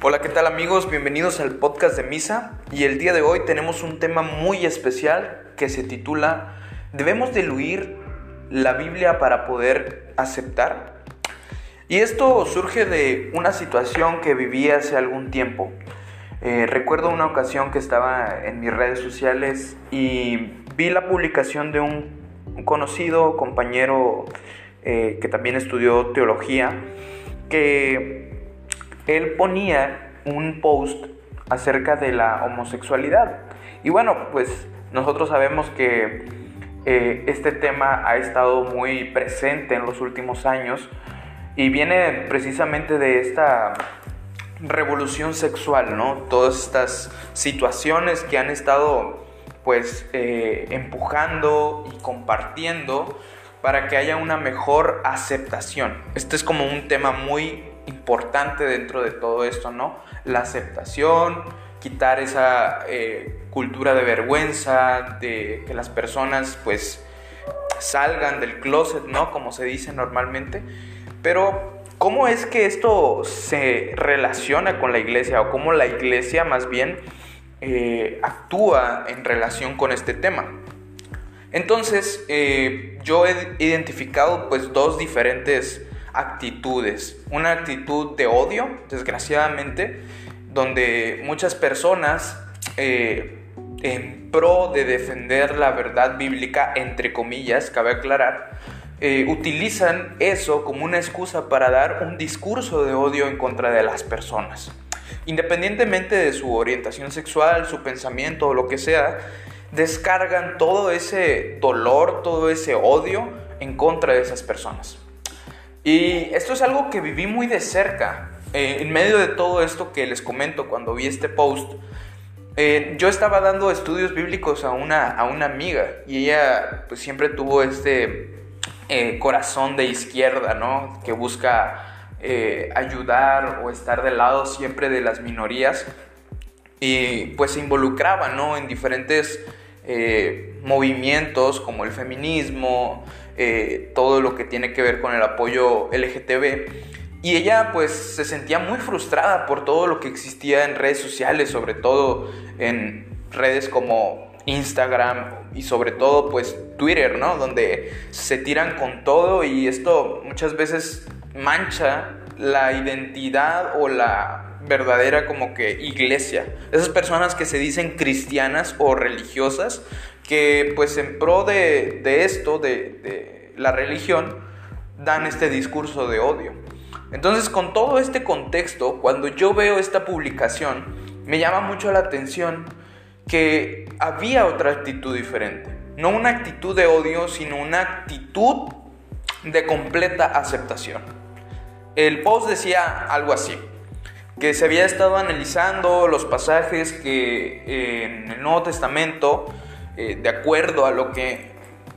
Hola, ¿qué tal amigos? Bienvenidos al podcast de Misa y el día de hoy tenemos un tema muy especial que se titula ¿Debemos diluir la Biblia para poder aceptar? Y esto surge de una situación que viví hace algún tiempo. Eh, recuerdo una ocasión que estaba en mis redes sociales y vi la publicación de un conocido compañero eh, que también estudió teología, que él ponía un post acerca de la homosexualidad. Y bueno, pues nosotros sabemos que eh, este tema ha estado muy presente en los últimos años y viene precisamente de esta revolución sexual, ¿no? Todas estas situaciones que han estado pues eh, empujando y compartiendo para que haya una mejor aceptación. Este es como un tema muy importante dentro de todo esto, ¿no? La aceptación, quitar esa eh, cultura de vergüenza, de que las personas pues salgan del closet, ¿no? Como se dice normalmente. Pero, ¿cómo es que esto se relaciona con la iglesia o cómo la iglesia más bien eh, actúa en relación con este tema? Entonces, eh, yo he identificado pues dos diferentes actitudes. Una actitud de odio, desgraciadamente, donde muchas personas eh, en pro de defender la verdad bíblica, entre comillas, cabe aclarar, eh, utilizan eso como una excusa para dar un discurso de odio en contra de las personas. Independientemente de su orientación sexual, su pensamiento o lo que sea, descargan todo ese dolor, todo ese odio en contra de esas personas. Y esto es algo que viví muy de cerca. Eh, en medio de todo esto que les comento cuando vi este post, eh, yo estaba dando estudios bíblicos a una, a una amiga y ella pues, siempre tuvo este eh, corazón de izquierda, ¿no? Que busca ayudar o estar del lado siempre de las minorías y pues se involucraba, ¿no? En diferentes movimientos como el feminismo, eh, todo lo que tiene que ver con el apoyo LGTB. Y ella pues se sentía muy frustrada por todo lo que existía en redes sociales, sobre todo en redes como Instagram y sobre todo pues Twitter, ¿no? Donde se tiran con todo y esto muchas veces mancha la identidad o la verdadera como que iglesia. Esas personas que se dicen cristianas o religiosas, que pues en pro de, esto, de, de la religión, dan este discurso de odio. Entonces con todo este contexto, cuando yo veo esta publicación, me llama mucho la atención que había otra actitud diferente. No una actitud de odio, sino una actitud de completa aceptación. El post decía algo así que se había estado analizando los pasajes que eh, en el Nuevo Testamento, eh, de acuerdo a lo que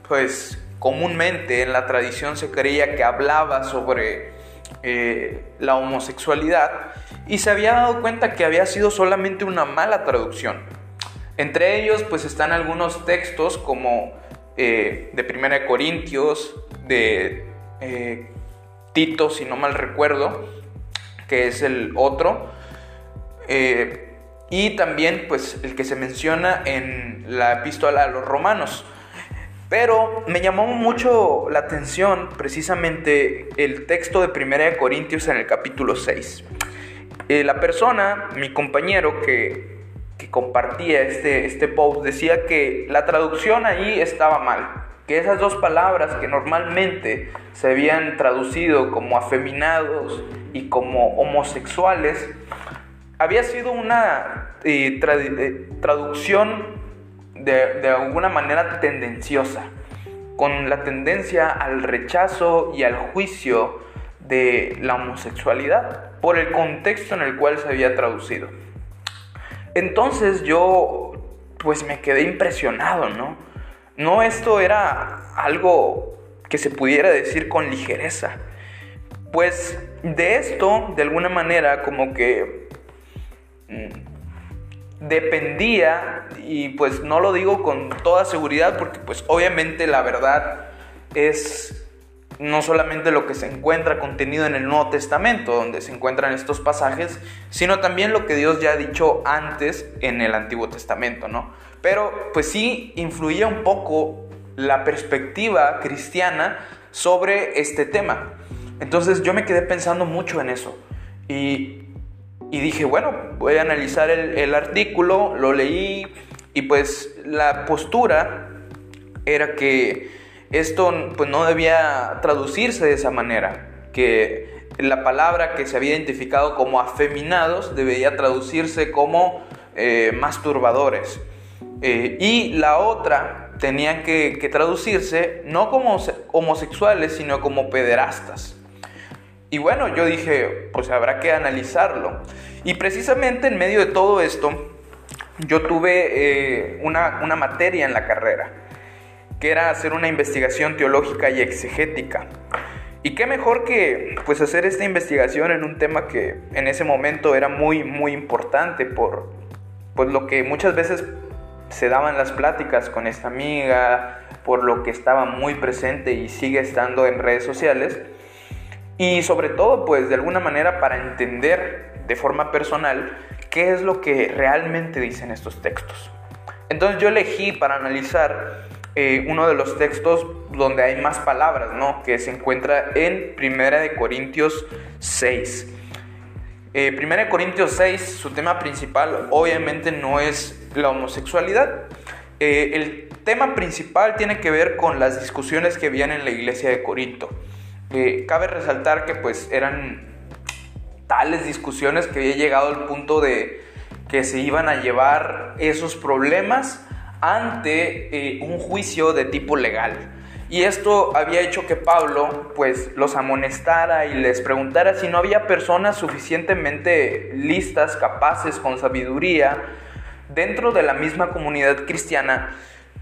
pues comúnmente en la tradición se creía que hablaba sobre eh, la homosexualidad, y se había dado cuenta que había sido solamente una mala traducción. Entre ellos pues están algunos textos como de Primera de Corintios, de Tito, si no mal recuerdo, que es el otro. Y también pues el que se menciona en la epístola a los romanos. Pero me llamó mucho la atención precisamente el texto de 1 Corintios en el capítulo 6. Eh, la persona, mi compañero que, que compartía este, este post, decía que la traducción ahí estaba mal que esas dos palabras que normalmente se habían traducido como afeminados y como homosexuales, había sido una eh, eh, traducción de, de alguna manera tendenciosa, con la tendencia al rechazo y al juicio de la homosexualidad por el contexto en el cual se había traducido. Entonces yo pues me quedé impresionado, ¿no? No esto era algo que se pudiera decir con ligereza. Pues de esto, de alguna manera, como que dependía, y pues no lo digo con toda seguridad, porque pues obviamente la verdad es no solamente lo que se encuentra contenido en el Nuevo Testamento, donde se encuentran estos pasajes, sino también lo que Dios ya ha dicho antes en el Antiguo Testamento, ¿no? Pero pues sí influía un poco la perspectiva cristiana sobre este tema. Entonces yo me quedé pensando mucho en eso y, y dije, bueno, voy a analizar el, artículo, lo leí y pues la postura era que esto pues no debía traducirse de esa manera, que la palabra que se había identificado como afeminados debía traducirse como eh, masturbadores. Eh, y la otra tenía que, traducirse no como homosexuales, sino como pederastas. Y bueno, yo dije, pues habrá que analizarlo. Y precisamente en medio de todo esto, yo tuve eh, una, una materia en la carrera que era hacer una investigación teológica y exegética. Y qué mejor que pues hacer esta investigación en un tema que en ese momento era muy muy importante por pues lo que muchas veces se daban las pláticas con esta amiga, por lo que estaba muy presente y sigue estando en redes sociales. Y sobre todo pues de alguna manera para entender de forma personal qué es lo que realmente dicen estos textos. Entonces yo elegí para analizar eh, uno de los textos donde hay más palabras, ¿no? Que se encuentra en Primera de Corintios 6. Eh, Primera de Corintios 6, su tema principal obviamente no es la homosexualidad. Eh, el tema principal tiene que ver con las discusiones que habían en la iglesia de Corinto. Cabe resaltar que pues eran tales discusiones que había llegado al punto de que se iban a llevar esos problemas ante eh, un juicio de tipo legal. Y esto había hecho que Pablo pues los amonestara y les preguntara si no había personas suficientemente listas, capaces, con sabiduría dentro de la misma comunidad cristiana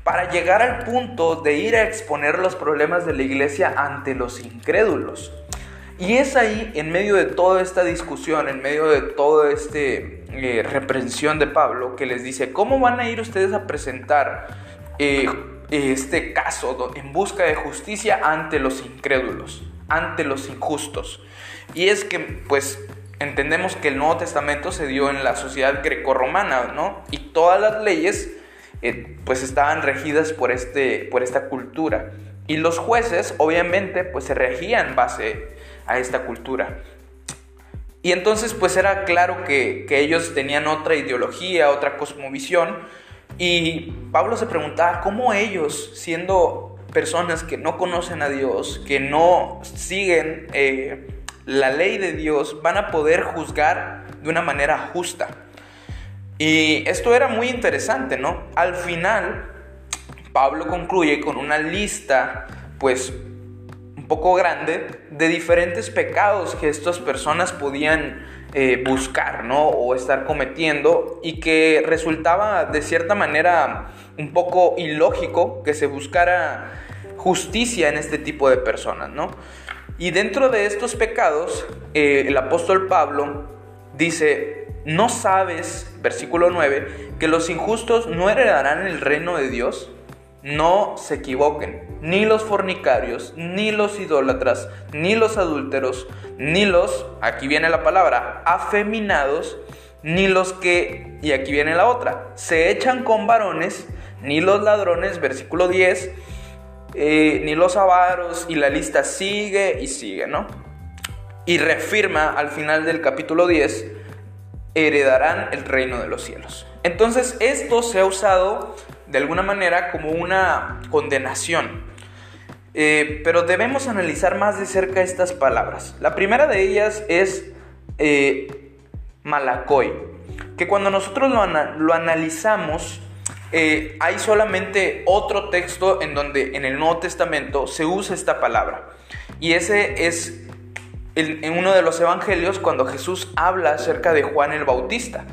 para llegar al punto de ir a exponer los problemas de la iglesia ante los incrédulos. Y es ahí, en medio de toda esta discusión, en medio de toda esta eh, reprensión de Pablo, que les dice, ¿cómo van a ir ustedes a presentar eh, este caso en busca de justicia ante los incrédulos, ante los injustos? Y es que, pues, entendemos que el Nuevo Testamento se dio en la sociedad grecorromana, ¿no? Y todas las leyes, eh, pues, estaban regidas por, este, por esta cultura. Y los jueces, obviamente, pues se regían base a esta cultura. Y entonces pues era claro que, ellos tenían otra ideología, otra cosmovisión. Y Pablo se preguntaba cómo ellos, siendo personas que no conocen a Dios, que no siguen eh, la ley de Dios, van a poder juzgar de una manera justa. Y esto era muy interesante, ¿no? Al final, Pablo concluye con una lista, pues poco grande de diferentes pecados que estas personas podían eh, buscar, ¿no? O estar cometiendo y que resultaba de cierta manera un poco ilógico que se buscara justicia en este tipo de personas, ¿no? Y dentro de estos pecados, eh, el apóstol Pablo dice, ¿no sabes, versículo 9, que los injustos no heredarán el reino de Dios? No se equivoquen, ni los fornicarios, ni los idólatras, ni los adúlteros, ni los, aquí viene la palabra, afeminados, ni los que, y aquí viene la otra, se echan con varones, ni los ladrones, versículo 10, eh, ni los avaros, y la lista sigue y sigue, ¿no? Y reafirma al final del capítulo 10, heredarán el reino de los cielos. Entonces esto se ha usado de alguna manera como una condenación. Eh, pero debemos analizar más de cerca estas palabras. La primera de ellas es eh, que cuando nosotros lo, analizamos, eh, hay solamente otro texto en donde en el Nuevo Testamento se usa esta palabra. Y ese es en uno de los evangelios cuando Jesús habla acerca de Juan el Bautista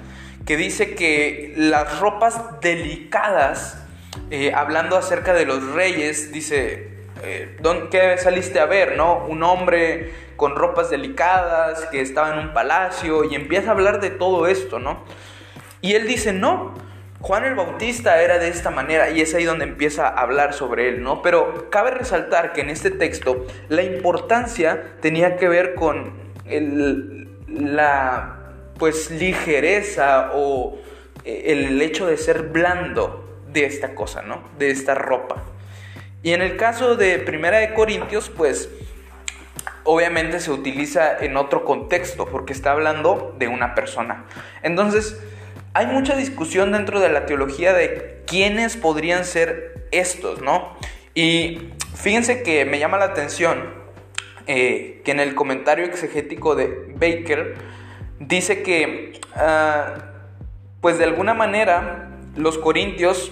que dice que las ropas delicadas, eh, hablando acerca de los reyes, dice, eh, ¿qué saliste a ver? ¿no? Un hombre con ropas delicadas que estaba en un palacio y empieza a hablar de todo esto, ¿no? Y él dice, no, Juan el Bautista era de esta manera y es ahí donde empieza a hablar sobre él, ¿no? Pero cabe resaltar que en este texto la importancia tenía que ver con la pues ligereza o eh, el hecho de ser blando de esta cosa, ¿no? De esta ropa. Y en el caso de Primera de Corintios, pues obviamente se utiliza en otro contexto porque está hablando de una persona. Entonces, hay mucha discusión dentro de la teología de quiénes podrían ser estos, ¿no? Y fíjense que me llama la atención eh, que en el comentario exegético de Baker dice que, ah, pues de alguna manera, los corintios,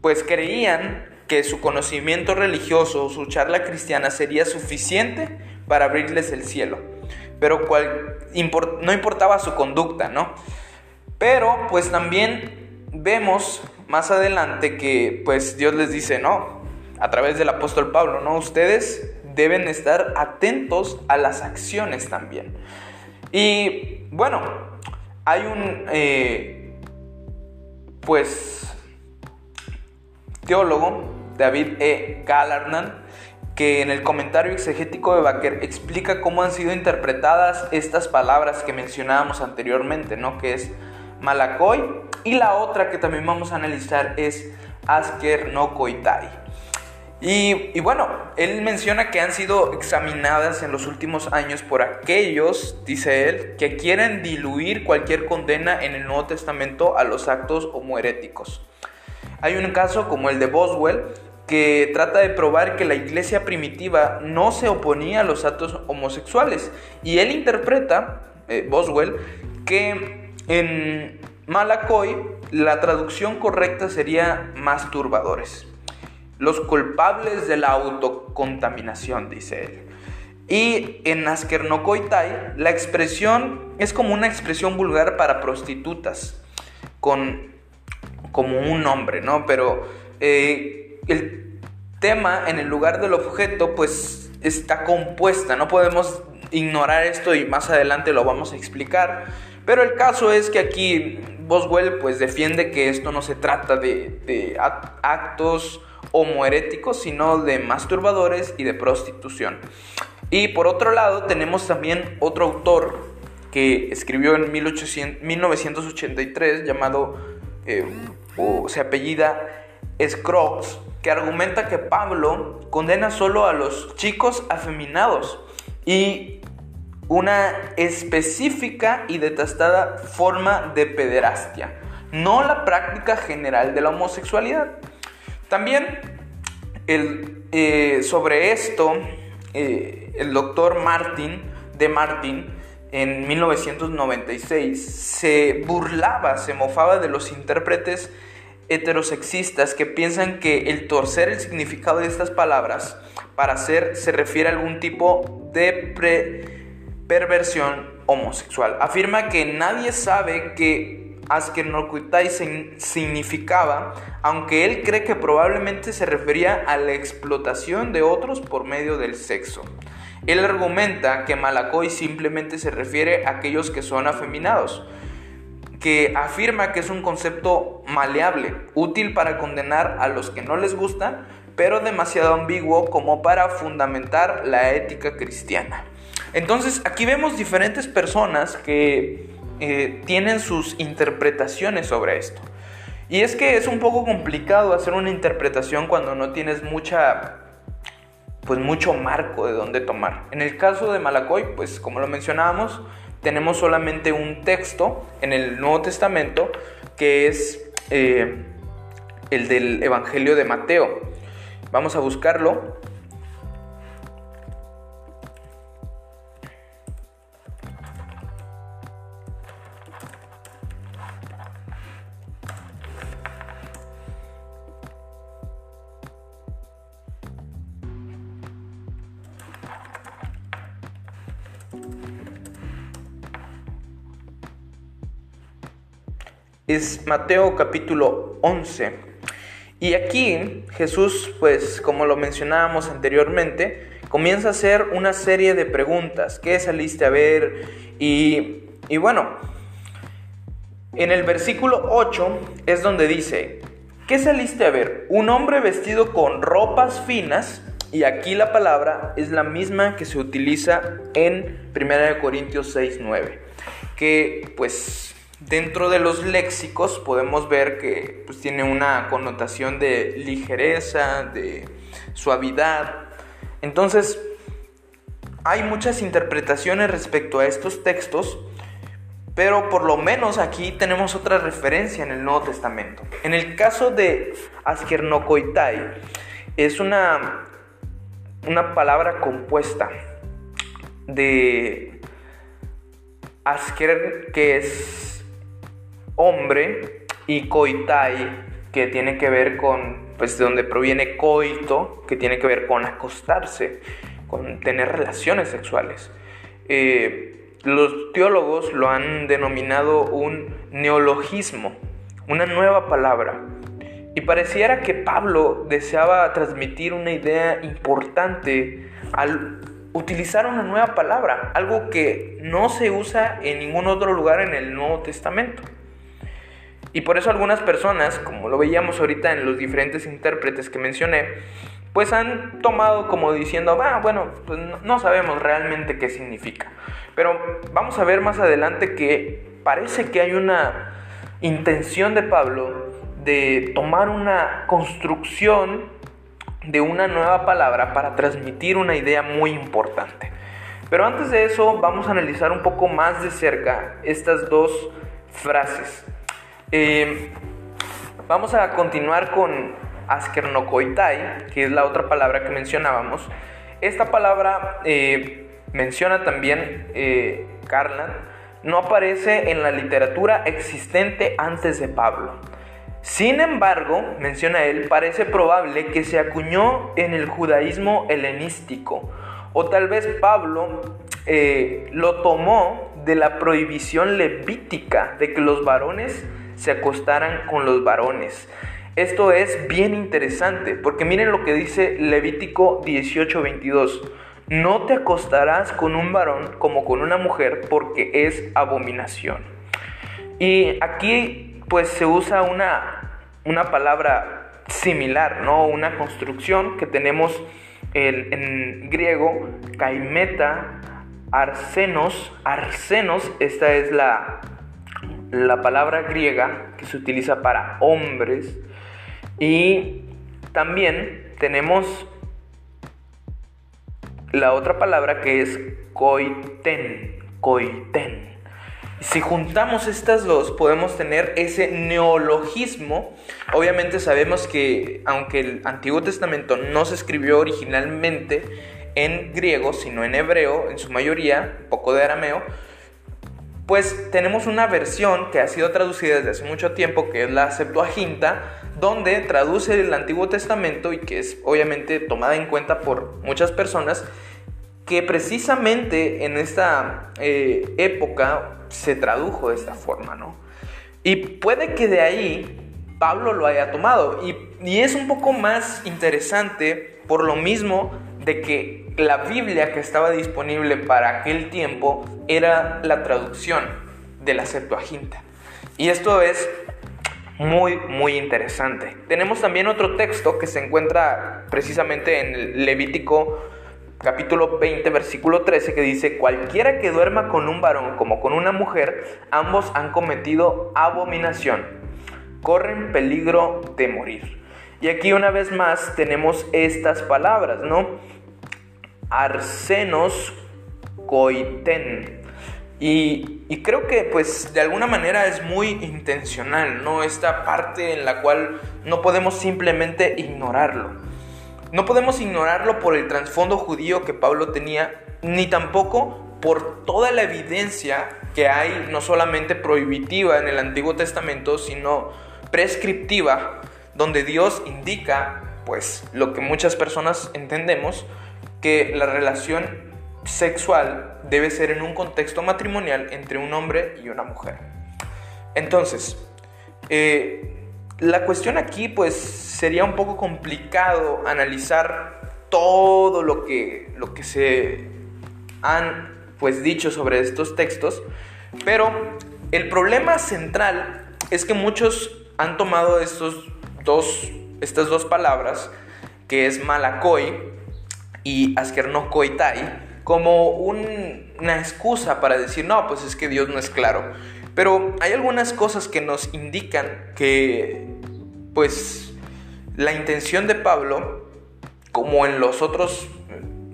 pues creían que su conocimiento religioso, su charla cristiana sería suficiente para abrirles el cielo, pero cual, no importaba su conducta, ¿no? Pero pues también vemos más adelante que pues Dios les dice, no, a través del apóstol Pablo, ¿no? Ustedes deben estar atentos a las acciones también. Y bueno, hay un, eh, pues, teólogo, David E. Galarnan, que en el comentario exegético de Baker explica cómo han sido interpretadas estas palabras que mencionábamos anteriormente, ¿no? Que es Malakoy y la otra que también vamos a analizar es Asker no Koitai. Y, y, bueno, él menciona que han sido examinadas en los últimos años por aquellos, dice él, que quieren diluir cualquier condena en el Nuevo Testamento a los actos homoheréticos. Hay un caso como el de Boswell, que trata de probar que la iglesia primitiva no se oponía a los actos homosexuales. Y él interpreta, eh, Boswell, que en Malacoy la traducción correcta sería masturbadores. Los culpables de la autocontaminación, dice él. Y en Askernokoitai la expresión es como una expresión vulgar para prostitutas, con, como un nombre, ¿no? Pero eh, el tema en el lugar del objeto pues está compuesta, no podemos ignorar esto y más adelante lo vamos a explicar. Pero el caso es que aquí Boswell pues defiende que esto no se trata de, actos homoeréticos, sino de masturbadores y de prostitución. Y por otro lado tenemos también otro autor que escribió en 1983 llamado, eh, o se apellida Scroggs, que argumenta que Pablo condena solo a los chicos afeminados y una específica y detestada forma de pederastia, no la práctica general de la homosexualidad. También el, eh, sobre esto, eh, el doctor Martin de Martin en 1996 se burlaba, se mofaba de los intérpretes heterosexistas que piensan que el torcer el significado de estas palabras para ser se refiere a algún tipo de perversión homosexual. Afirma que nadie sabe que Askernokuitai significaba, aunque él cree que probablemente se refería a la explotación de otros por medio del sexo. Él argumenta que Malakoy simplemente se refiere a aquellos que son afeminados, que afirma que es un concepto maleable, útil para condenar a los que no les gustan, pero demasiado ambiguo como para fundamentar la ética cristiana. Entonces aquí vemos diferentes personas que eh, tienen sus interpretaciones sobre esto. Y es que es un poco complicado hacer una interpretación cuando no tienes mucha pues mucho marco de dónde tomar. En el caso de Malacoy, pues como lo mencionábamos, tenemos solamente un texto en el Nuevo Testamento que es eh, el del Evangelio de Mateo. Vamos a buscarlo. Es Mateo capítulo 11. Y aquí Jesús, pues como lo mencionábamos anteriormente, comienza a hacer una serie de preguntas. ¿Qué saliste a ver? Y, y bueno, En el versículo 8 es donde dice, ¿qué saliste a ver? Un hombre vestido con ropas finas, y aquí la palabra es la misma que se utiliza en 1 Corintios 6, 9, que pues dentro de los léxicos podemos ver que pues, tiene una connotación de ligereza, de suavidad. Entonces, hay muchas interpretaciones respecto a estos textos pero por lo menos aquí tenemos otra referencia en el Nuevo Testamento. En el caso de Askernokoitai, es una, una palabra compuesta de Asker, que es hombre, y Koitai, que tiene que ver con, pues de donde proviene coito, que tiene que ver con acostarse, con tener relaciones sexuales. Eh, los teólogos lo han denominado un neologismo, una nueva palabra. Y pareciera que Pablo deseaba transmitir una idea importante al utilizar una nueva palabra, algo que no se usa en ningún otro lugar en el Nuevo Testamento. Y por eso algunas personas, como lo veíamos ahorita en los diferentes intérpretes que mencioné, pues han tomado como diciendo, ah, bueno, pues no sabemos realmente qué significa. Pero vamos a ver más adelante que parece que hay una intención de Pablo de tomar una construcción de una nueva palabra para transmitir una idea muy importante. Pero antes de eso vamos a analizar un poco más de cerca estas dos frases. Eh, vamos a continuar con askernokoitai, que es la otra palabra que mencionábamos. Esta palabra eh, menciona también eh, no aparece en la literatura existente antes de Pablo. Sin embargo, menciona él, parece probable que se acuñó en el judaísmo helenístico, o tal vez Pablo eh, lo tomó de la prohibición levítica de que los varones se acostaran con los varones. Esto es bien interesante porque miren lo que dice Levítico 18:22. No te acostarás con un varón como con una mujer porque es abominación. Y aquí pues se usa una, una palabra similar, ¿no? Una construcción que tenemos en, en griego, kaimeta, arsenos, arsenos, esta es la, la palabra griega que se utiliza para hombres, y también tenemos la otra palabra que es coiten, coiten. Si juntamos estas dos, podemos tener ese neologismo. Obviamente sabemos que aunque el Antiguo Testamento no se escribió originalmente en griego, sino en hebreo, en su mayoría, un poco de arameo, pues tenemos una versión que ha sido traducida desde hace mucho tiempo, que es la Septuaginta, donde traduce el Antiguo Testamento y que es obviamente tomada en cuenta por muchas personas, que precisamente en esta eh, época se tradujo de esta forma, ¿no? Y puede que de ahí Pablo lo haya tomado. Y, y es un poco más interesante por lo mismo de que la Biblia que estaba disponible para aquel tiempo era la traducción de la Septuaginta. Y esto es muy, muy interesante. Tenemos también otro texto que se encuentra precisamente en Levítico capítulo 20, versículo 13, que dice, cualquiera que duerma con un varón como con una mujer, ambos han cometido abominación, corren peligro de morir. Y aquí una vez más tenemos estas palabras, ¿no? Arsenos coiten. Y, creo que pues de alguna manera es muy intencional, ¿no? Esta parte en la cual no podemos simplemente ignorarlo. No podemos ignorarlo por el trasfondo judío que Pablo tenía, ni tampoco por toda la evidencia que hay, no solamente prohibitiva en el Antiguo Testamento, sino prescriptiva, donde Dios indica, pues, lo que muchas personas entendemos, que la relación sexual debe ser en un contexto matrimonial entre un hombre y una mujer. Entonces, eh, la cuestión aquí pues sería un poco complicado analizar todo lo que, lo que se han pues dicho sobre estos textos, pero El problema central es que muchos han tomado estos dos, estas dos palabras, que es Malakoy y Askernokoitai, como una excusa para decir, no, pues es que Dios no es claro. Pero hay algunas cosas que nos indican que, pues, la intención de Pablo, como en los otros,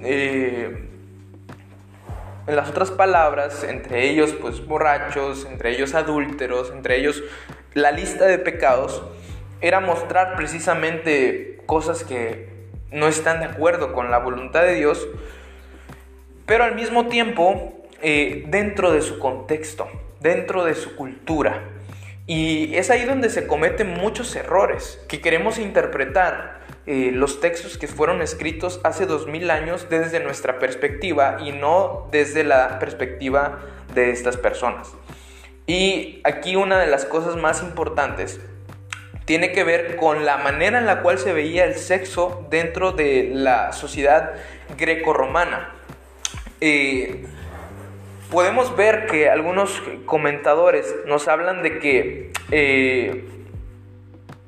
eh, en las otras palabras, entre ellos, pues, borrachos, entre ellos adúlteros, entre ellos la lista de pecados, era mostrar precisamente cosas que no están de acuerdo con la voluntad de Dios, pero al mismo tiempo eh, dentro de su contexto, dentro de su cultura. Y es ahí donde se cometen muchos errores, que queremos interpretar eh, los textos que fueron escritos hace dos mil años desde nuestra perspectiva y no desde la perspectiva de estas personas. Y aquí una de las cosas más importantes tiene que ver con la manera en la cual se veía el sexo dentro de la sociedad grecorromana. Eh, podemos ver que algunos comentadores nos hablan de que eh,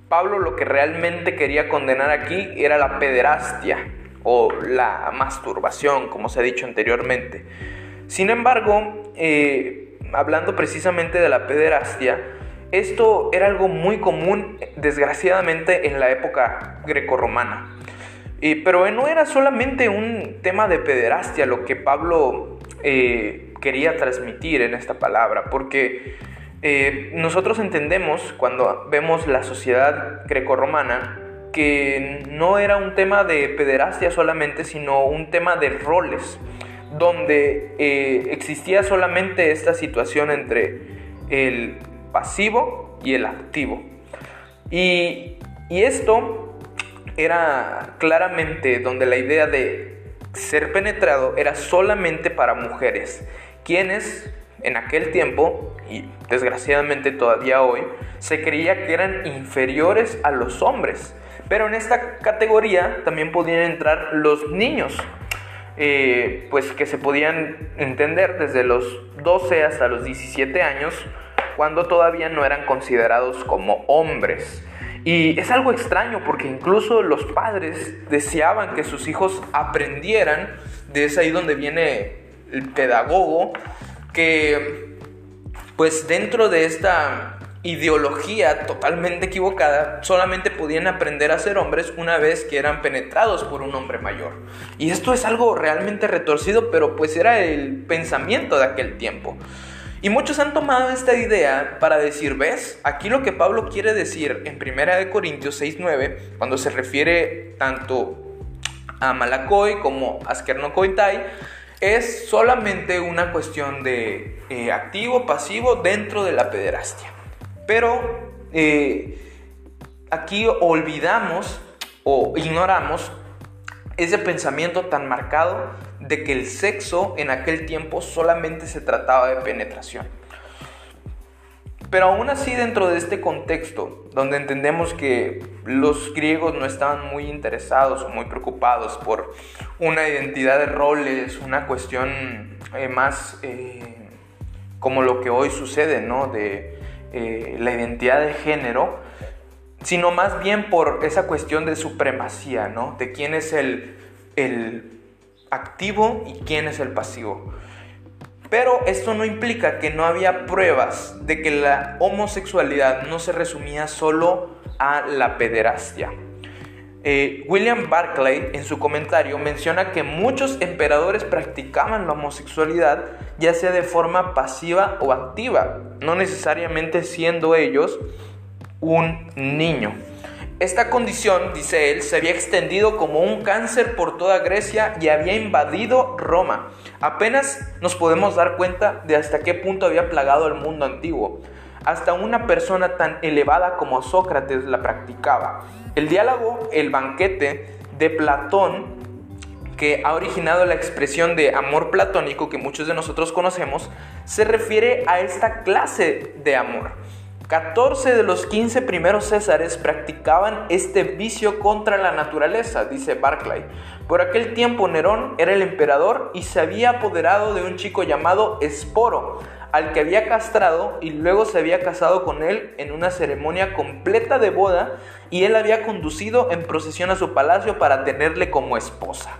Pablo lo que realmente quería condenar aquí era la pederastia o la masturbación, como se ha dicho anteriormente. Sin embargo, eh, hablando precisamente de la pederastia, esto era algo muy común, desgraciadamente, en la época grecorromana. pero no era solamente un tema de pederastia lo que Pablo eh, quería transmitir en esta palabra, porque eh, nosotros entendemos cuando vemos la sociedad grecorromana que no era un tema de pederastia solamente, sino un tema de roles, donde eh, existía solamente esta situación entre el pasivo y el activo. Y, y esto era claramente donde la idea de ser penetrado era solamente para mujeres quienes en aquel tiempo, y desgraciadamente todavía hoy, se creía que eran inferiores a los hombres. Pero en esta categoría también podían entrar los niños, eh, pues que se podían entender desde los 12 hasta los 17 años, cuando todavía no eran considerados como hombres. Y es algo extraño porque incluso los padres deseaban que sus hijos aprendieran, de es ahí donde viene el pedagogo, que pues dentro de esta ideología totalmente equivocada, solamente podían aprender a ser hombres una vez que eran penetrados por un hombre mayor. Y esto es algo realmente retorcido, pero pues era el pensamiento de aquel tiempo. Y muchos han tomado esta idea para decir, ves, aquí lo que Pablo quiere decir en 1 Corintios 6.9, cuando se refiere tanto a Malacoy como a Askernokoitai, es solamente una cuestión de eh, activo, pasivo dentro de la pederastia. Pero eh, aquí olvidamos o ignoramos ese pensamiento tan marcado de que el sexo en aquel tiempo solamente se trataba de penetración. Pero aún así dentro de este contexto, donde entendemos que los griegos no estaban muy interesados o muy preocupados por una identidad de roles, una cuestión eh, más eh, como lo que hoy sucede, ¿no? De eh, la identidad de género, sino más bien por esa cuestión de supremacía, ¿no? De quién es el, el activo y quién es el pasivo. Pero esto no implica que no había pruebas de que la homosexualidad no se resumía solo a la pederastia. Eh, William Barclay en su comentario menciona que muchos emperadores practicaban la homosexualidad ya sea de forma pasiva o activa, no necesariamente siendo ellos un niño. Esta condición, dice él, se había extendido como un cáncer por toda Grecia y había invadido Roma. Apenas nos podemos dar cuenta de hasta qué punto había plagado el mundo antiguo. Hasta una persona tan elevada como Sócrates la practicaba. El diálogo El banquete de Platón, que ha originado la expresión de amor platónico que muchos de nosotros conocemos, se refiere a esta clase de amor. 14 de los 15 primeros césares practicaban este vicio contra la naturaleza, dice Barclay. Por aquel tiempo Nerón era el emperador y se había apoderado de un chico llamado Esporo, al que había castrado y luego se había casado con él en una ceremonia completa de boda y él había conducido en procesión a su palacio para tenerle como esposa.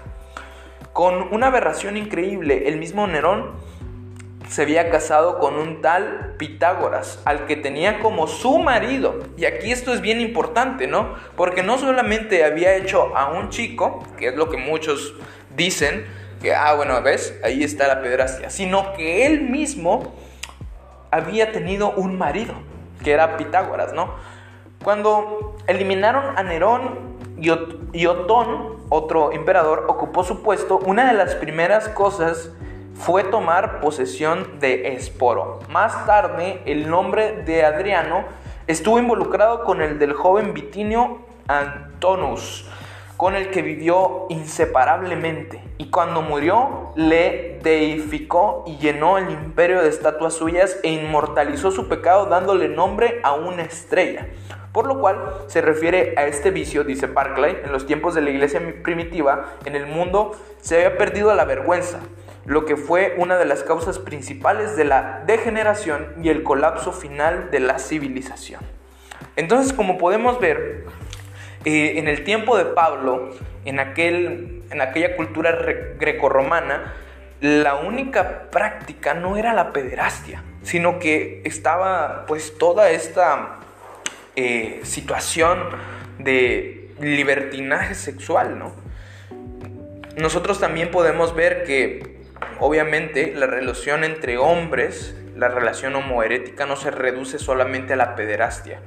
Con una aberración increíble, el mismo Nerón se había casado con un tal Pitágoras, al que tenía como su marido. Y aquí esto es bien importante, ¿no? Porque no solamente había hecho a un chico, que es lo que muchos dicen, que, ah, bueno, ves, ahí está la pedrastia, sino que él mismo había tenido un marido, que era Pitágoras, ¿no? Cuando eliminaron a Nerón y Otón, otro emperador, ocupó su puesto, una de las primeras cosas fue tomar posesión de Esporo. Más tarde, el nombre de Adriano estuvo involucrado con el del joven Vitinio Antonus, con el que vivió inseparablemente, y cuando murió le deificó y llenó el imperio de estatuas suyas e inmortalizó su pecado dándole nombre a una estrella. Por lo cual se refiere a este vicio, dice Barclay, en los tiempos de la iglesia primitiva, en el mundo se había perdido la vergüenza, lo que fue una de las causas principales de la degeneración y el colapso final de la civilización. Entonces, como podemos ver, eh, en el tiempo de Pablo, en, aquel, en aquella cultura grecorromana, la única práctica no era la pederastia, sino que estaba pues toda esta eh, situación de libertinaje sexual, ¿no? Nosotros también podemos ver que obviamente la relación entre hombres, la relación homoerética no se reduce solamente a la pederastia.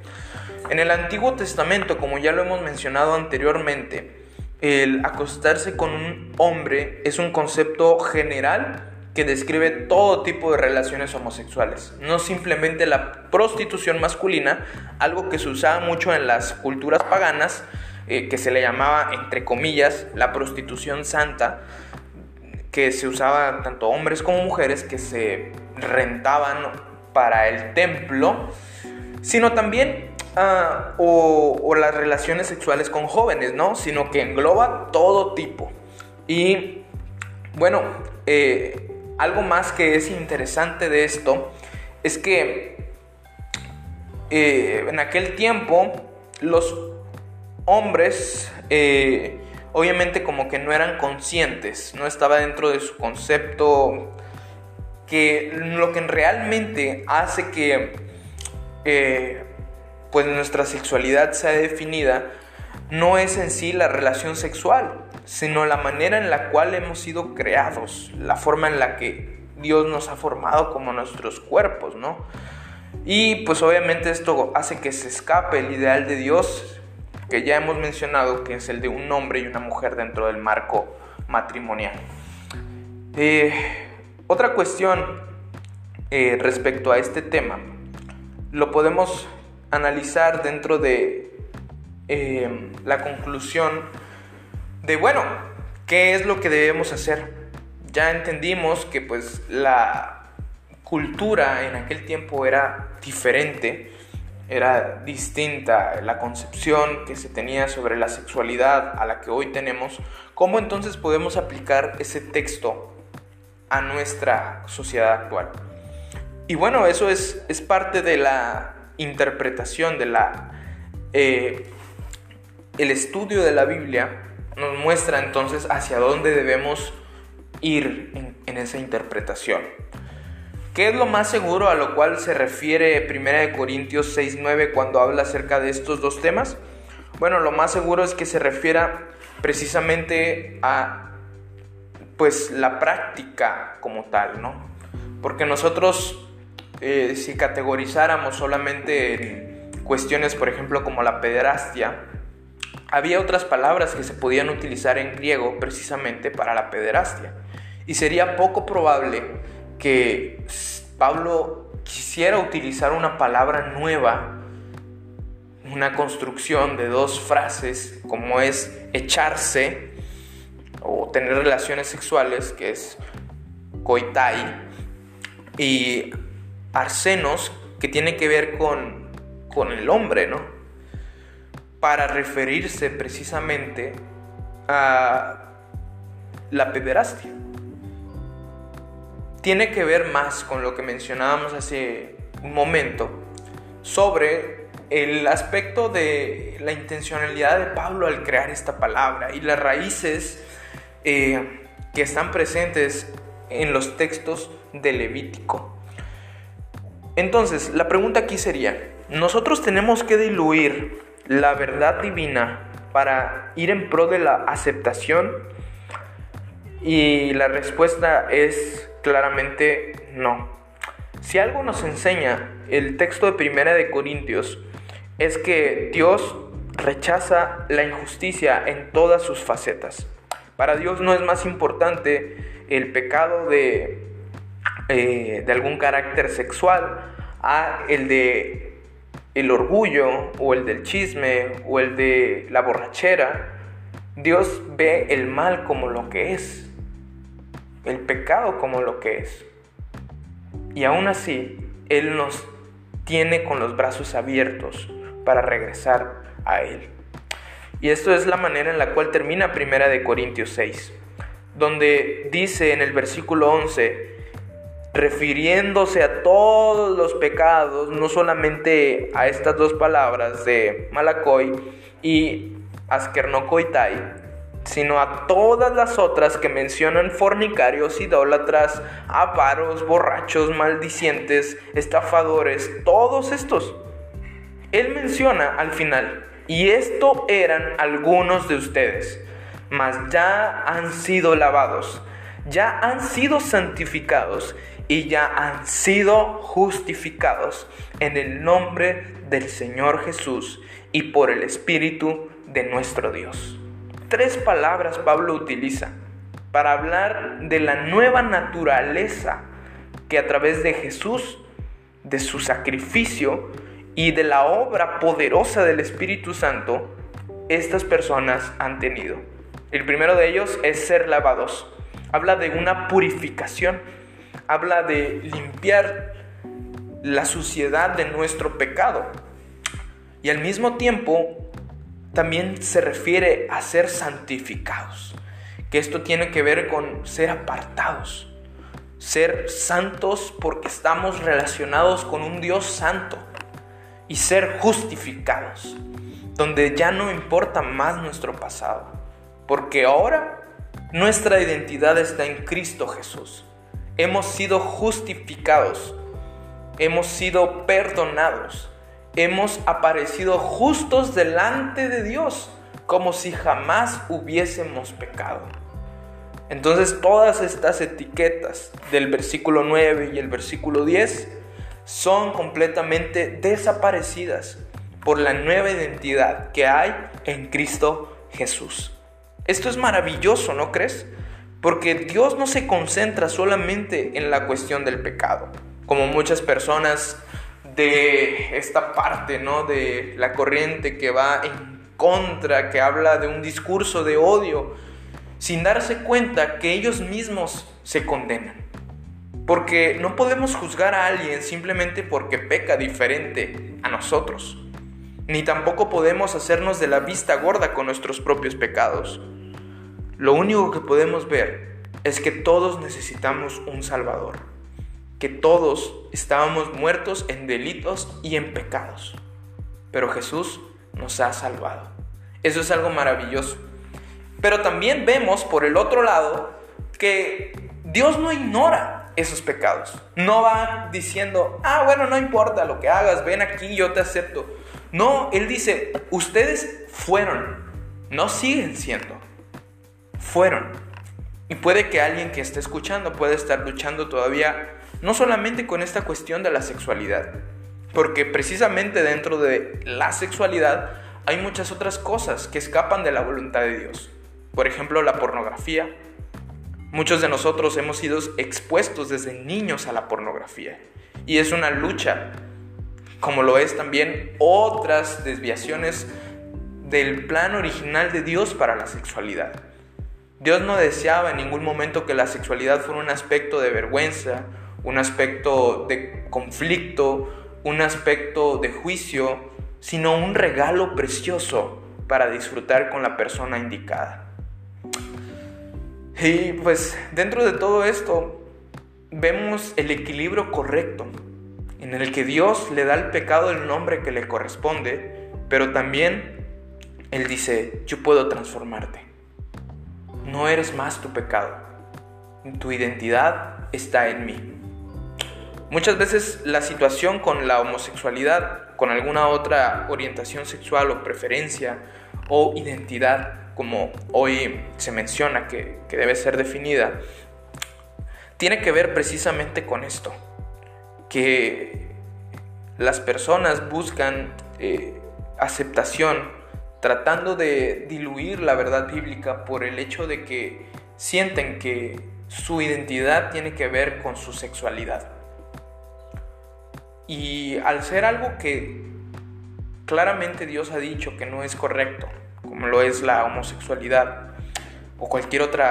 En el Antiguo Testamento, como ya lo hemos mencionado anteriormente, el acostarse con un hombre es un concepto general que describe todo tipo de relaciones homosexuales, no simplemente la prostitución masculina, algo que se usaba mucho en las culturas paganas, eh, que se le llamaba, entre comillas, la prostitución santa, que se usaba tanto hombres como mujeres que se rentaban para el templo, sino también Ah, o, las relaciones sexuales con jóvenes, ¿no? Sino que engloba todo tipo. Y bueno, eh, algo más que es interesante de esto es que eh, en aquel tiempo los hombres eh, obviamente como que no eran conscientes, no estaba dentro de su concepto que lo que realmente hace que pues nuestra sexualidad sea definida no es en sí la relación sexual, sino la manera en la cual hemos sido creados, la forma en la que Dios nos ha formado como nuestros cuerpos, ¿no? Y pues obviamente esto hace que se escape el ideal de Dios que ya hemos mencionado, que es el de un hombre y una mujer dentro del marco matrimonial. Eh, otra cuestión eh, respecto a este tema, lo podemos analizar dentro de eh, la conclusión de, bueno, ¿qué es lo que debemos hacer? Ya entendimos que pues la cultura en aquel tiempo era diferente, era distinta la concepción que se tenía sobre la sexualidad a la que hoy tenemos. ¿Cómo entonces podemos aplicar ese texto a nuestra sociedad actual? Y bueno, eso es, es parte de la interpretación de la... Eh, el estudio de la Biblia nos muestra entonces hacia dónde debemos ir en, en esa interpretación. ¿Qué es lo más seguro a lo cual se refiere 1 Corintios 6.9 cuando habla acerca de estos dos temas? Bueno, lo más seguro es que se refiera precisamente a pues la práctica como tal, ¿no? Porque nosotros eh, si categorizáramos solamente en cuestiones, por ejemplo, como la pederastia, había otras palabras que se podían utilizar en griego precisamente para la pederastia. Y sería poco probable que Pablo quisiera utilizar una palabra nueva, una construcción de dos frases, como es echarse o tener relaciones sexuales, que es coitai, y arsenos que tiene que ver con, con el hombre, ¿no? Para referirse precisamente a la pederastia. Tiene que ver más con lo que mencionábamos hace un momento sobre el aspecto de la intencionalidad de Pablo al crear esta palabra y las raíces eh, que están presentes en los textos de Levítico. Entonces, la pregunta aquí sería, ¿nosotros tenemos que diluir la verdad divina para ir en pro de la aceptación? Y la respuesta es claramente no. Si algo nos enseña el texto de Primera de Corintios es que Dios rechaza la injusticia en todas sus facetas. Para Dios no es más importante el pecado de, eh, de algún carácter sexual a el de el orgullo o el del chisme o el de la borrachera. Dios ve el mal como lo que es, el pecado como lo que es. Y aún así, Él nos tiene con los brazos abiertos para regresar a Él. Y esto es la manera en la cual termina Primera de Corintios 6, donde dice en el versículo 11, refiriéndose a todos los pecados, no solamente a estas dos palabras de Malacoy y Askernokoitai, sino a todas las otras que mencionan fornicarios, idólatras, avaros, borrachos, maldicientes, estafadores, todos estos. Él menciona al final, y esto eran algunos de ustedes, mas ya han sido lavados, ya han sido santificados y ya han sido justificados en el nombre del Señor Jesús y por el Espíritu de nuestro Dios. Tres palabras Pablo utiliza para hablar de la nueva naturaleza que a través de Jesús, de su sacrificio y de la obra poderosa del Espíritu Santo, estas personas han tenido. El primero de ellos es ser lavados. Habla de una purificación habla de limpiar la suciedad de nuestro pecado. Y al mismo tiempo también se refiere a ser santificados, que esto tiene que ver con ser apartados, ser santos porque estamos relacionados con un Dios santo y ser justificados, donde ya no importa más nuestro pasado, porque ahora nuestra identidad está en Cristo Jesús. Hemos sido justificados, hemos sido perdonados, hemos aparecido justos delante de Dios, como si jamás hubiésemos pecado. Entonces todas estas etiquetas del versículo 9 y el versículo 10 son completamente desaparecidas por la nueva identidad que hay en Cristo Jesús. Esto es maravilloso, ¿no crees? Porque Dios no se concentra solamente en la cuestión del pecado, como muchas personas de esta parte, ¿no? De la corriente que va en contra, que habla de un discurso de odio, sin darse cuenta que ellos mismos se condenan. Porque no podemos juzgar a alguien simplemente porque peca diferente a nosotros. Ni tampoco podemos hacernos de la vista gorda con nuestros propios pecados. Lo único que podemos ver es que todos necesitamos un Salvador, que todos estábamos muertos en delitos y en pecados, pero Jesús nos ha salvado. Eso es algo maravilloso. Pero también vemos por el otro lado que Dios no ignora esos pecados. No va diciendo, ah, bueno, no importa lo que hagas, ven aquí, yo te acepto. No, Él dice, ustedes fueron, no siguen siendo fueron. Y puede que alguien que esté escuchando pueda estar luchando todavía no solamente con esta cuestión de la sexualidad, porque precisamente dentro de la sexualidad hay muchas otras cosas que escapan de la voluntad de Dios. Por ejemplo, la pornografía. Muchos de nosotros hemos sido expuestos desde niños a la pornografía. Y es una lucha, como lo es también otras desviaciones del plan original de Dios para la sexualidad. Dios no deseaba en ningún momento que la sexualidad fuera un aspecto de vergüenza, un aspecto de conflicto, un aspecto de juicio, sino un regalo precioso para disfrutar con la persona indicada. Y pues dentro de todo esto, vemos el equilibrio correcto en el que Dios le da al pecado el nombre que le corresponde, pero también Él dice, yo puedo transformarte. No eres más tu pecado. Tu identidad está en mí. Muchas veces la situación con la homosexualidad, con alguna otra orientación sexual o preferencia o identidad, como hoy se menciona que, debe ser definida, tiene que ver precisamente con esto, que las personas buscan eh, aceptación tratando de diluir la verdad bíblica por el hecho de que sienten que su identidad tiene que ver con su sexualidad. Y al ser algo que claramente Dios ha dicho que no es correcto, como lo es la homosexualidad o cualquier otro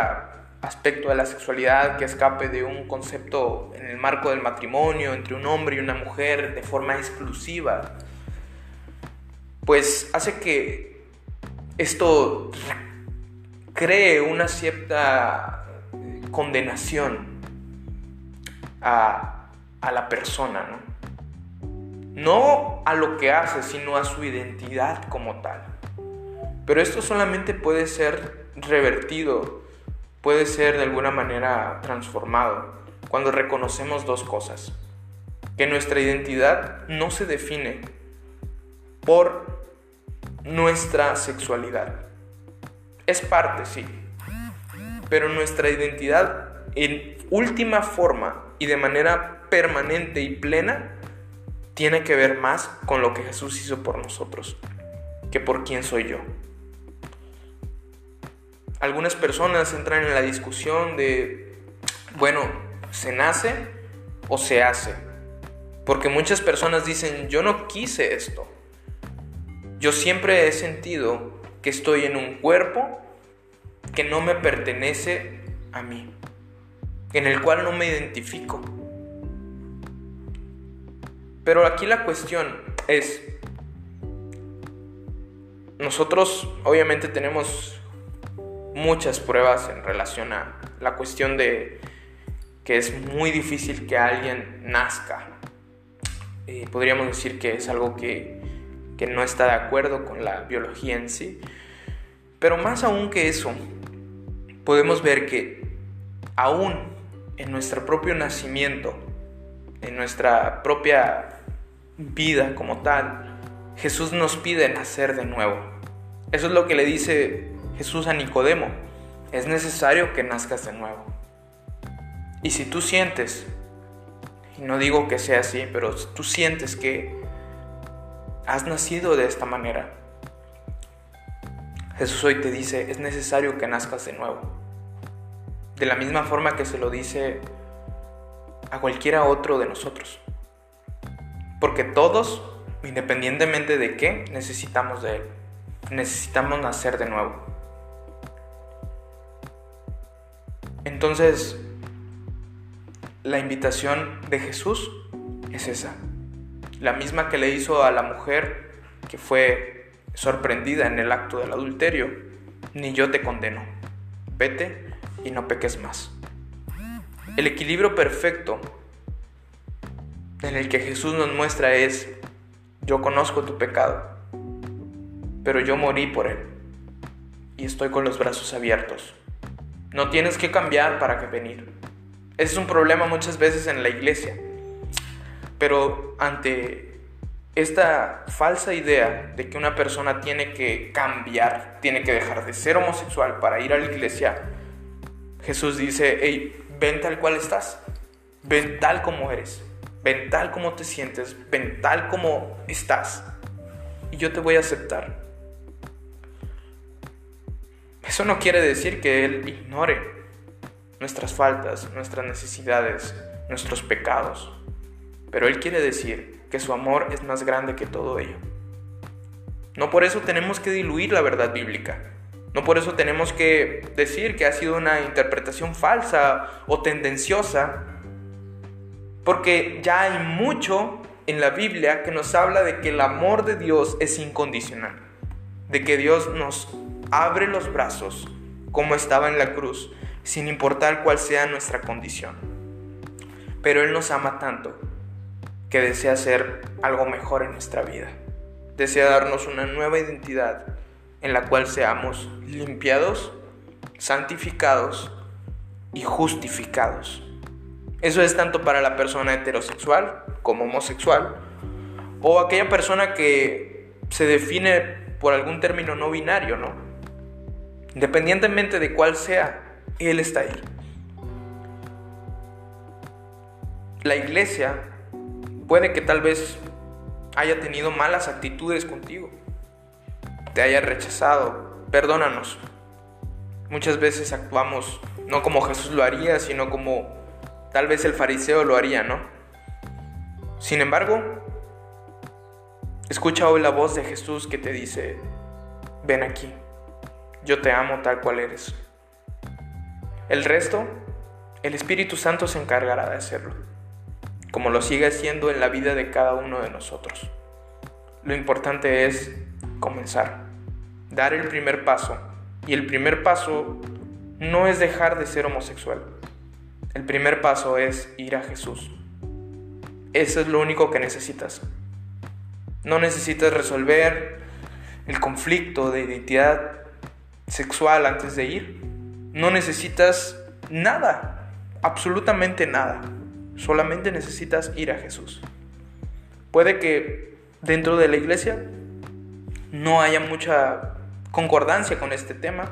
aspecto de la sexualidad que escape de un concepto en el marco del matrimonio entre un hombre y una mujer de forma exclusiva, pues hace que esto cree una cierta condenación a, a la persona, ¿no? No a lo que hace, sino a su identidad como tal. Pero esto solamente puede ser revertido, puede ser de alguna manera transformado cuando reconocemos dos cosas. Que nuestra identidad no se define por nuestra sexualidad. Es parte, sí. Pero nuestra identidad en última forma y de manera permanente y plena tiene que ver más con lo que Jesús hizo por nosotros que por quién soy yo. Algunas personas entran en la discusión de, bueno, ¿se nace o se hace? Porque muchas personas dicen, yo no quise esto. Yo siempre he sentido que estoy en un cuerpo que no me pertenece a mí, en el cual no me identifico. Pero aquí la cuestión es, nosotros obviamente tenemos muchas pruebas en relación a la cuestión de que es muy difícil que alguien nazca. Eh, podríamos decir que es algo que, que no está de acuerdo con la biología en sí. Pero más aún que eso, podemos ver que aún en nuestro propio nacimiento, en nuestra propia vida como tal, Jesús nos pide nacer de nuevo. Eso es lo que le dice Jesús a Nicodemo. Es necesario que nazcas de nuevo. Y si tú sientes, y no digo que sea así, pero tú sientes que has nacido de esta manera, Jesús hoy te dice, es necesario que nazcas de nuevo. De la misma forma que se lo dice a cualquiera otro de nosotros. Porque todos, independientemente de qué, necesitamos de Él. Necesitamos nacer de nuevo. Entonces, la invitación de Jesús es esa. La misma que le hizo a la mujer que fue sorprendida en el acto del adulterio. Ni yo te condeno. Vete y no peques más. El equilibrio perfecto en el que Jesús nos muestra es, yo conozco tu pecado, pero yo morí por él y estoy con los brazos abiertos. No tienes que cambiar para que venir. Ese es un problema muchas veces en la iglesia. Pero ante esta falsa idea de que una persona tiene que cambiar, tiene que dejar de ser homosexual para ir a la iglesia, Jesús dice, hey, ven tal cual estás, ven tal como eres. Ven tal como te sientes, ven tal como estás. Y yo te voy a aceptar. Eso no quiere decir que Él ignore nuestras faltas, nuestras necesidades, nuestros pecados. Pero Él quiere decir que su amor es más grande que todo ello. No por eso tenemos que diluir la verdad bíblica. No por eso tenemos que decir que ha sido una interpretación falsa o tendenciosa porque ya hay mucho en la Biblia que nos habla de que el amor de Dios es incondicional, de que Dios nos abre los brazos como estaba en la cruz, sin importar cuál sea nuestra condición. Pero Él nos ama tanto que desea hacer algo mejor en nuestra vida. Desea darnos una nueva identidad en la cual seamos limpiados, santificados y justificados. Eso es tanto para la persona heterosexual como homosexual o aquella persona que se define por algún término no binario, ¿no? Independientemente de cuál sea, Él está ahí. La iglesia puede que tal vez haya tenido malas actitudes contigo, te haya rechazado, perdónanos. Muchas veces actuamos no como Jesús lo haría, sino como Tal vez el fariseo lo haría, ¿no? Sin embargo, escucha hoy la voz de Jesús que te dice, ven aquí, yo te amo tal cual eres. El resto, el Espíritu Santo se encargará de hacerlo, como lo sigue haciendo en la vida de cada uno de nosotros. Lo importante es comenzar, dar el primer paso. Y el primer paso no es dejar de ser homosexual. El primer paso es ir a Jesús. Eso es lo único que necesitas. No necesitas resolver el conflicto de identidad sexual antes de ir. No necesitas nada, absolutamente nada. Solamente necesitas ir a Jesús. Puede que dentro de la iglesia no haya mucha concordancia con este tema.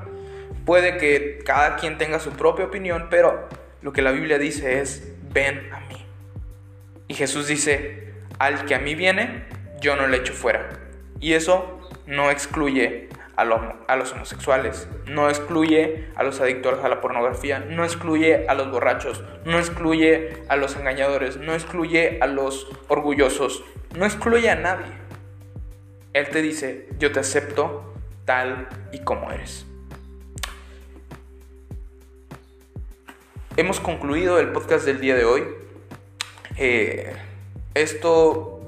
Puede que cada quien tenga su propia opinión, pero lo que la Biblia dice es, ven a mí. Y Jesús dice, al que a mí viene, yo no le echo fuera. Y eso no excluye a, los homosexuales, no excluye a los adictos a la pornografía, no excluye a los borrachos, no excluye a los engañadores, no excluye a los orgullosos, no excluye a nadie. Él te dice, yo te acepto tal y como eres. Hemos concluido el podcast del día de hoy. Eh, esto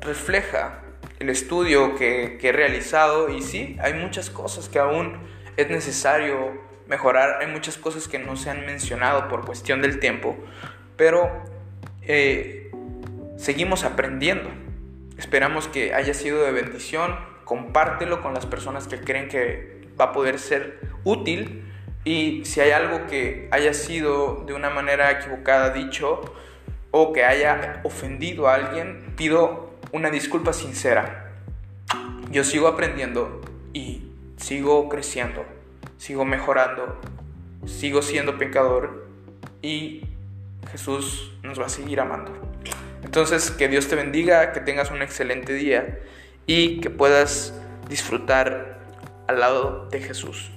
refleja el estudio que, he realizado y sí, hay muchas cosas que aún es necesario mejorar, hay muchas cosas que no se han mencionado por cuestión del tiempo, pero eh, seguimos aprendiendo. Esperamos que haya sido de bendición, compártelo con las personas que creen que va a poder ser útil y si hay algo que haya sido de una manera equivocada dicho o que haya ofendido a alguien, pido una disculpa sincera. Yo sigo aprendiendo y sigo creciendo, sigo mejorando, sigo siendo pecador y Jesús nos va a seguir amando. Entonces, que Dios te bendiga, que tengas un excelente día y que puedas disfrutar al lado de Jesús.